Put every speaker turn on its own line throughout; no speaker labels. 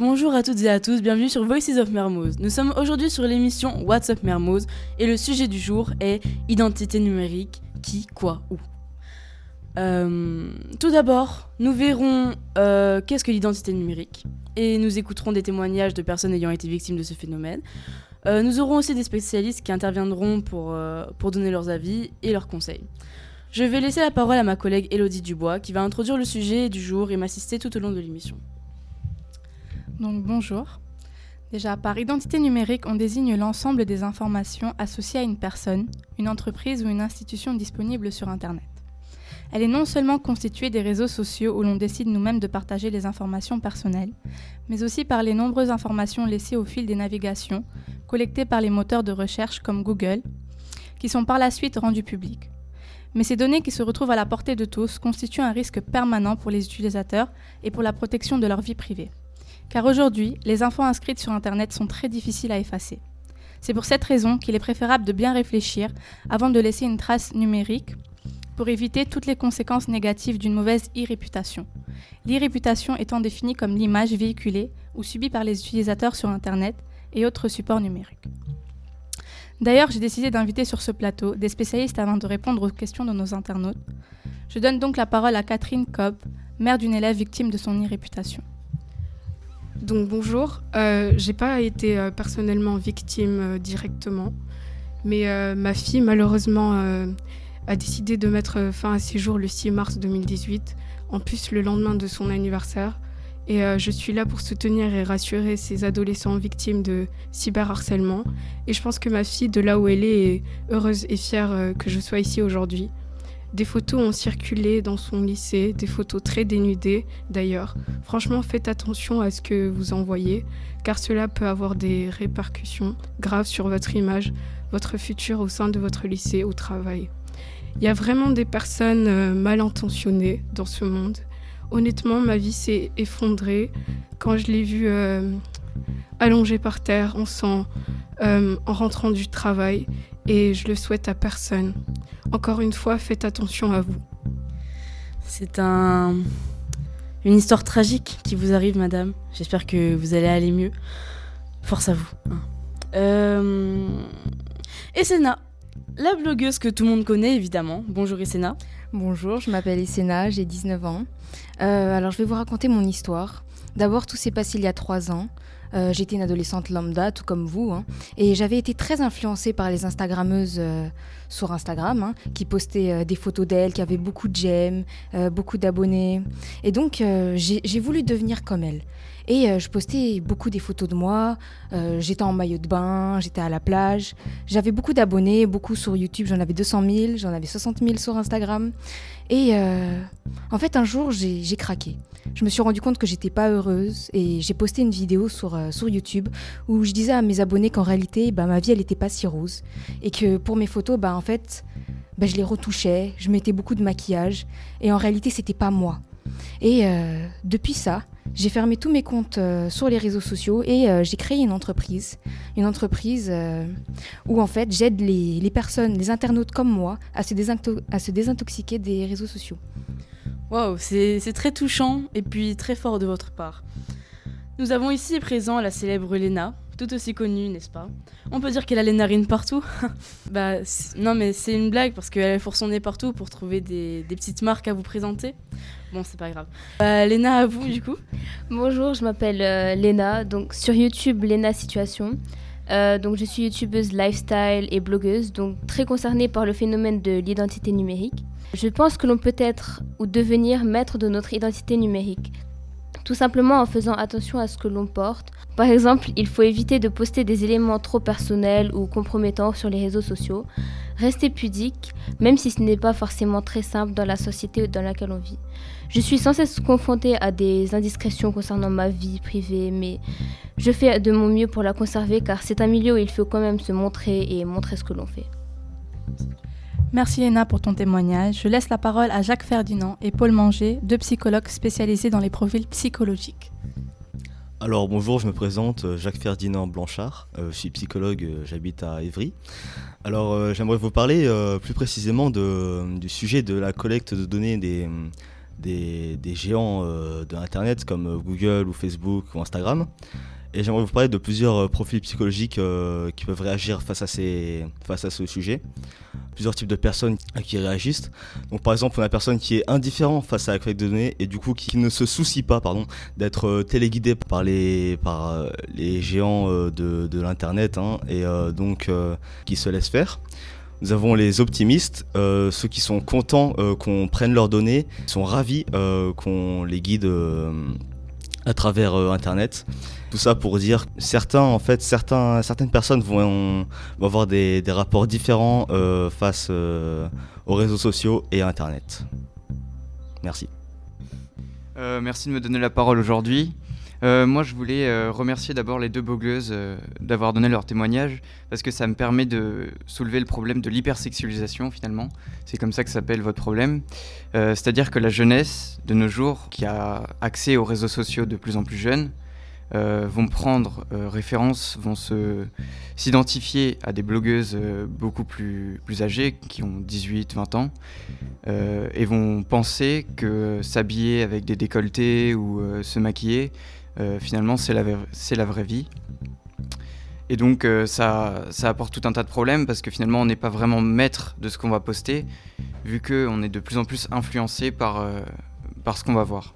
Bonjour à toutes et à tous, bienvenue sur Voices of Mermoz. Nous sommes aujourd'hui sur l'émission What's Up Mermoz et le sujet du jour est identité numérique, qui, quoi, où. Euh, tout d'abord, nous verrons euh, qu'est-ce que l'identité numérique et nous écouterons des témoignages de personnes ayant été victimes de ce phénomène. Euh, nous aurons aussi des spécialistes qui interviendront pour, pour donner leurs avis et leurs conseils. Je vais laisser la parole à ma collègue Elodie Dubois qui va introduire le sujet du jour et m'assister tout au long de l'émission.
Donc bonjour. Déjà, par identité numérique, on désigne l'ensemble des informations associées à une personne, une entreprise ou une institution disponible sur Internet. Elle est non seulement constituée des réseaux sociaux où l'on décide nous-mêmes de partager les informations personnelles, mais aussi par les nombreuses informations laissées au fil des navigations, collectées par les moteurs de recherche comme Google, qui sont par la suite rendues publiques. Mais ces données qui se retrouvent à la portée de tous constituent un risque permanent pour les utilisateurs et pour la protection de leur vie privée. Car aujourd'hui, les infos inscrites sur Internet sont très difficiles à effacer. C'est pour cette raison qu'il est préférable de bien réfléchir avant de laisser une trace numérique pour éviter toutes les conséquences négatives d'une mauvaise e-réputation. Étant définie comme l'image véhiculée ou subie par les utilisateurs sur Internet et autres supports numériques. D'ailleurs, j'ai décidé d'inviter sur ce plateau des spécialistes avant de répondre aux questions de nos internautes. Je donne donc la parole à Catherine Cobb, mère d'une élève victime de son e-réputation.
Donc bonjour, euh, j'ai pas été euh, personnellement victime euh, directement, mais euh, ma fille malheureusement a décidé de mettre fin à ses jours le 6 mars 2018, en plus le lendemain de son anniversaire. Et je suis là pour soutenir et rassurer ces adolescents victimes de cyberharcèlement. Et je pense que ma fille, de là où elle est, est heureuse et fière que je sois ici aujourd'hui. Des photos ont circulé dans son lycée, des photos très dénudées d'ailleurs. Franchement, faites attention à ce que vous envoyez, car cela peut avoir des répercussions graves sur votre image, votre futur au sein de votre lycée au travail. Il y a vraiment des personnes euh, mal intentionnées dans ce monde. Honnêtement, ma vie s'est effondrée quand je l'ai vue euh, allongée par terre en sang euh, en rentrant du travail et je le souhaite à personne. Encore une fois, faites attention à vous.
C'est un... une histoire tragique qui vous arrive, madame. J'espère que vous allez aller mieux. Force à vous. Hein. Euh... Essena, la blogueuse que tout le monde connaît, évidemment. Bonjour Essena.
Bonjour, je m'appelle Essena, j'ai 19 ans. Euh, alors je vais vous raconter mon histoire. D'abord, tout s'est passé il y a trois ans. Euh, j'étais une adolescente lambda, tout comme vous, hein, et j'avais été très influencée par les Instagrammeuses euh, sur Instagram, hein, qui postaient euh, des photos d'elles, qui avaient beaucoup de j'aime, beaucoup d'abonnés. Et donc, j'ai voulu devenir comme elles. Et je postais beaucoup des photos de moi. j'étais en maillot de bain, j'étais à la plage. J'avais beaucoup d'abonnés, beaucoup sur YouTube. J'en avais 200 000, j'en avais 60 000 sur Instagram. Et en fait, un jour, j'ai craqué je me suis rendu compte que j'étais pas heureuse et j'ai posté une vidéo sur, euh, sur YouTube où je disais à mes abonnés qu'en réalité, bah, ma vie, elle n'était pas si rose. Et que pour mes photos, bah, en fait, bah, je les retouchais, je mettais beaucoup de maquillage et en réalité, c'était pas moi. Et euh, depuis ça, j'ai fermé tous mes comptes euh, sur les réseaux sociaux et j'ai créé une entreprise. Une entreprise où en fait j'aide les, personnes, les internautes comme moi, à se, à se désintoxiquer des réseaux sociaux.
Waouh, c'est très touchant et puis très fort de votre part. Nous avons ici présent la célèbre Lena, tout aussi connue, n'est-ce pas? On peut dire qu'elle a les narines partout Bah non mais c'est une blague parce qu'elle fourre son nez partout pour trouver des, petites marques à vous présenter. Bon, c'est pas grave. Bah, Léna, à vous du coup
Bonjour, je m'appelle euh, Léna, donc sur YouTube, Léna Situation. Euh, donc je suis youtubeuse lifestyle et blogueuse, donc très concernée par le phénomène de l'identité numérique. Je pense que l'on peut être ou devenir maître de notre identité numérique, tout simplement en faisant attention à ce que l'on porte. Par exemple, il faut éviter de poster des éléments trop personnels ou compromettants sur les réseaux sociaux. Rester pudique, même si ce n'est pas forcément très simple dans la société dans laquelle on vit. Je suis sans cesse confrontée à des indiscrétions concernant ma vie privée, mais je fais de mon mieux pour la conserver car c'est un milieu où il faut quand même se montrer et montrer ce que l'on fait.
Merci Léna pour ton témoignage. Je laisse la parole à Jacques Ferdinand et Paul Manger, deux psychologues spécialisés dans les profils psychologiques.
Alors bonjour, je me présente euh, Jacques Ferdinand Blanchard, euh, je suis psychologue, euh, j'habite à Évry. Alors j'aimerais vous parler plus précisément du sujet de la collecte de données des, des, géants de Internet comme Google ou Facebook ou Instagram. Et j'aimerais vous parler de plusieurs profils psychologiques qui peuvent réagir face à, ces, face à ce sujet plusieurs types de personnes qui réagissent. Donc par exemple, on a une personne qui est indifférent face à la collecte de données et du coup qui ne se soucie pas d'être euh, téléguidé par les, par, euh, les géants euh, de, l'Internet hein, et donc qui se laissent faire. Nous avons les optimistes, ceux qui sont contents qu'on prenne leurs données, sont ravis qu'on les guide à travers Internet. Tout ça pour dire certains, en fait, certains, certaines personnes vont, avoir des, rapports différents euh, face euh, aux réseaux sociaux et à Internet. Merci.
Euh, merci de me donner la parole aujourd'hui. Moi, je voulais remercier d'abord les deux blogueuses d'avoir donné leur témoignage parce que ça me permet de soulever le problème de l'hypersexualisation finalement. C'est comme ça que s'appelle votre problème. C'est-à-dire que la jeunesse de nos jours, qui a accès aux réseaux sociaux de plus en plus jeunes, euh, vont prendre euh, référence, vont s'identifier à des blogueuses euh, beaucoup plus, plus âgées, qui ont 18, 20 ans, et vont penser que s'habiller avec des décolletés ou se maquiller, finalement, c'est la, la vraie vie. Et donc ça, ça, apporte tout un tas de problèmes parce que finalement on n'est pas vraiment maître de ce qu'on va poster, vu qu'on est de plus en plus influencé par, par ce qu'on va voir.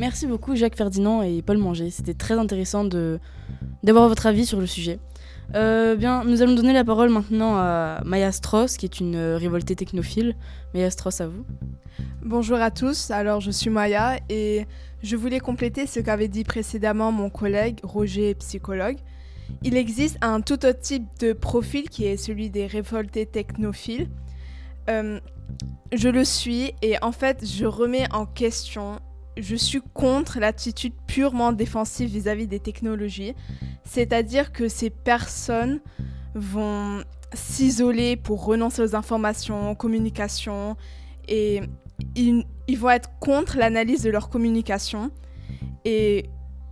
Merci beaucoup Jacques Ferdinand et Paul Manger. C'était très intéressant d'avoir votre avis sur le sujet. Euh, bien, nous allons donner la parole maintenant à Maya Strauss, qui est une euh, révoltée technophile. Maya Strauss, à vous.
Bonjour à tous, alors je suis Maya et je voulais compléter ce qu'avait dit précédemment mon collègue Roger, psychologue. Il existe un tout autre type de profil qui est celui des révoltés technophiles. Euh, je le suis et en fait je remets en question je suis contre l'attitude purement défensive vis-à-vis des technologies. C'est-à-dire que ces personnes vont s'isoler pour renoncer aux informations, aux communications, et ils, vont être contre l'analyse de leur communication. Et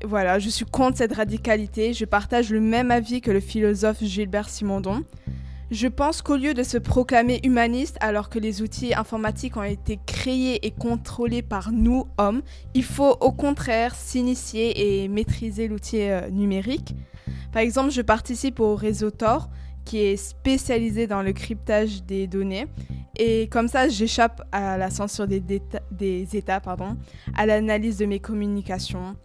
voilà, je suis contre cette radicalité. Je partage le même avis que le philosophe Gilbert Simondon. Je pense qu'au lieu de se proclamer humaniste alors que les outils informatiques ont été créés et contrôlés par nous, hommes, il faut au contraire s'initier et maîtriser l'outil euh, numérique. Par exemple, je participe au réseau Tor qui est spécialisé dans le cryptage des données. Et comme ça, j'échappe à la censure des, des États, pardon, à l'analyse de mes communications.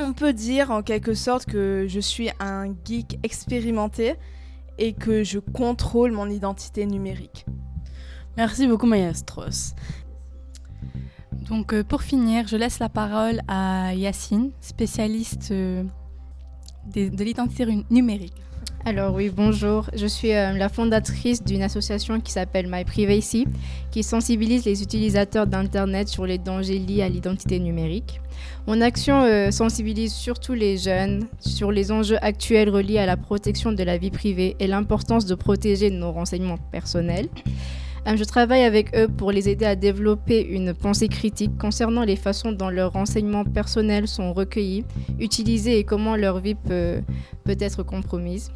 On peut dire en quelque sorte que je suis un geek expérimenté et que je contrôle mon identité numérique.
Merci beaucoup Maya.
Donc euh, pour finir, je laisse la parole à Yacine, spécialiste euh, de, l'identité numérique.
Alors oui, bonjour. Je suis euh, la fondatrice d'une association qui s'appelle My Privacy, qui sensibilise les utilisateurs d'Internet sur les dangers liés à l'identité numérique. Mon action euh, sensibilise surtout les jeunes sur les enjeux actuels reliés à la protection de la vie privée et l'importance de protéger nos renseignements personnels. Euh, je travaille avec eux pour les aider à développer une pensée critique concernant les façons dont leurs renseignements personnels sont recueillis, utilisés et comment leur vie peut, peut être compromise.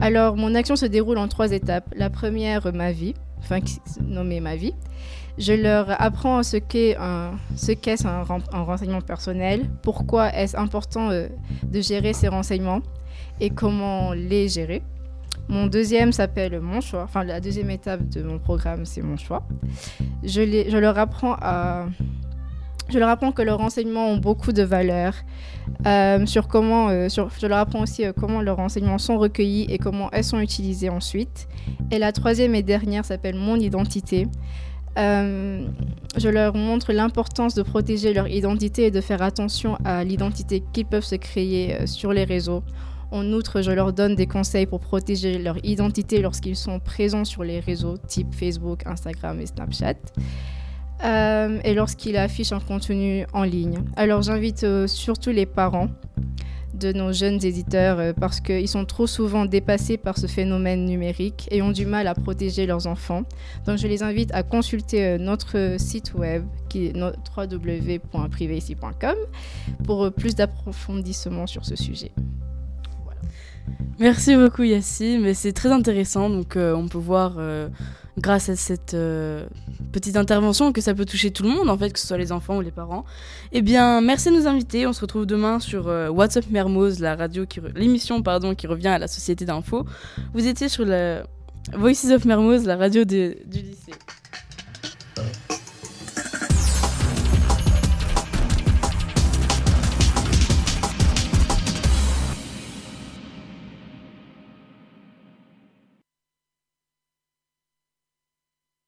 Alors, mon action se déroule en trois étapes. La première, ma vie, enfin nommée ma vie. Je leur apprends ce qu'est un, ce qu'est un, renseignement personnel, pourquoi est-ce important euh, de gérer ces renseignements et comment les gérer. Mon deuxième s'appelle Mon choix. Enfin, la deuxième étape de mon programme, c'est Mon choix. Je, les, je leur apprends à je leur apprends que leurs renseignements ont beaucoup de valeur. Euh, sur comment, euh, je leur apprends aussi comment leurs renseignements sont recueillis et comment elles sont utilisées ensuite. Et la troisième et dernière s'appelle Mon identité. Euh, je leur montre l'importance de protéger leur identité et de faire attention à l'identité qu'ils peuvent se créer euh, sur les réseaux. En outre, je leur donne des conseils pour protéger leur identité lorsqu'ils sont présents sur les réseaux type Facebook, Instagram et Snapchat. Euh, et lorsqu'ils affichent un contenu en ligne. Alors j'invite surtout les parents de nos jeunes éditeurs euh, parce qu'ils sont trop souvent dépassés par ce phénomène numérique et ont du mal à protéger leurs enfants. Donc je les invite à consulter euh, notre site web qui est www.privacy.com pour euh, plus d'approfondissement sur ce sujet.
Merci beaucoup Yacine, mais c'est très intéressant, donc on peut voir grâce à cette euh, petite intervention que ça peut toucher tout le monde, en fait, que ce soit les enfants ou les parents. Eh bien, merci de nous inviter. On se retrouve demain sur euh, WhatsApp Mermoz, la radio qui l'émission pardon qui revient à la Société d'info. Vous étiez sur le Voices of Mermoz, la radio du lycée.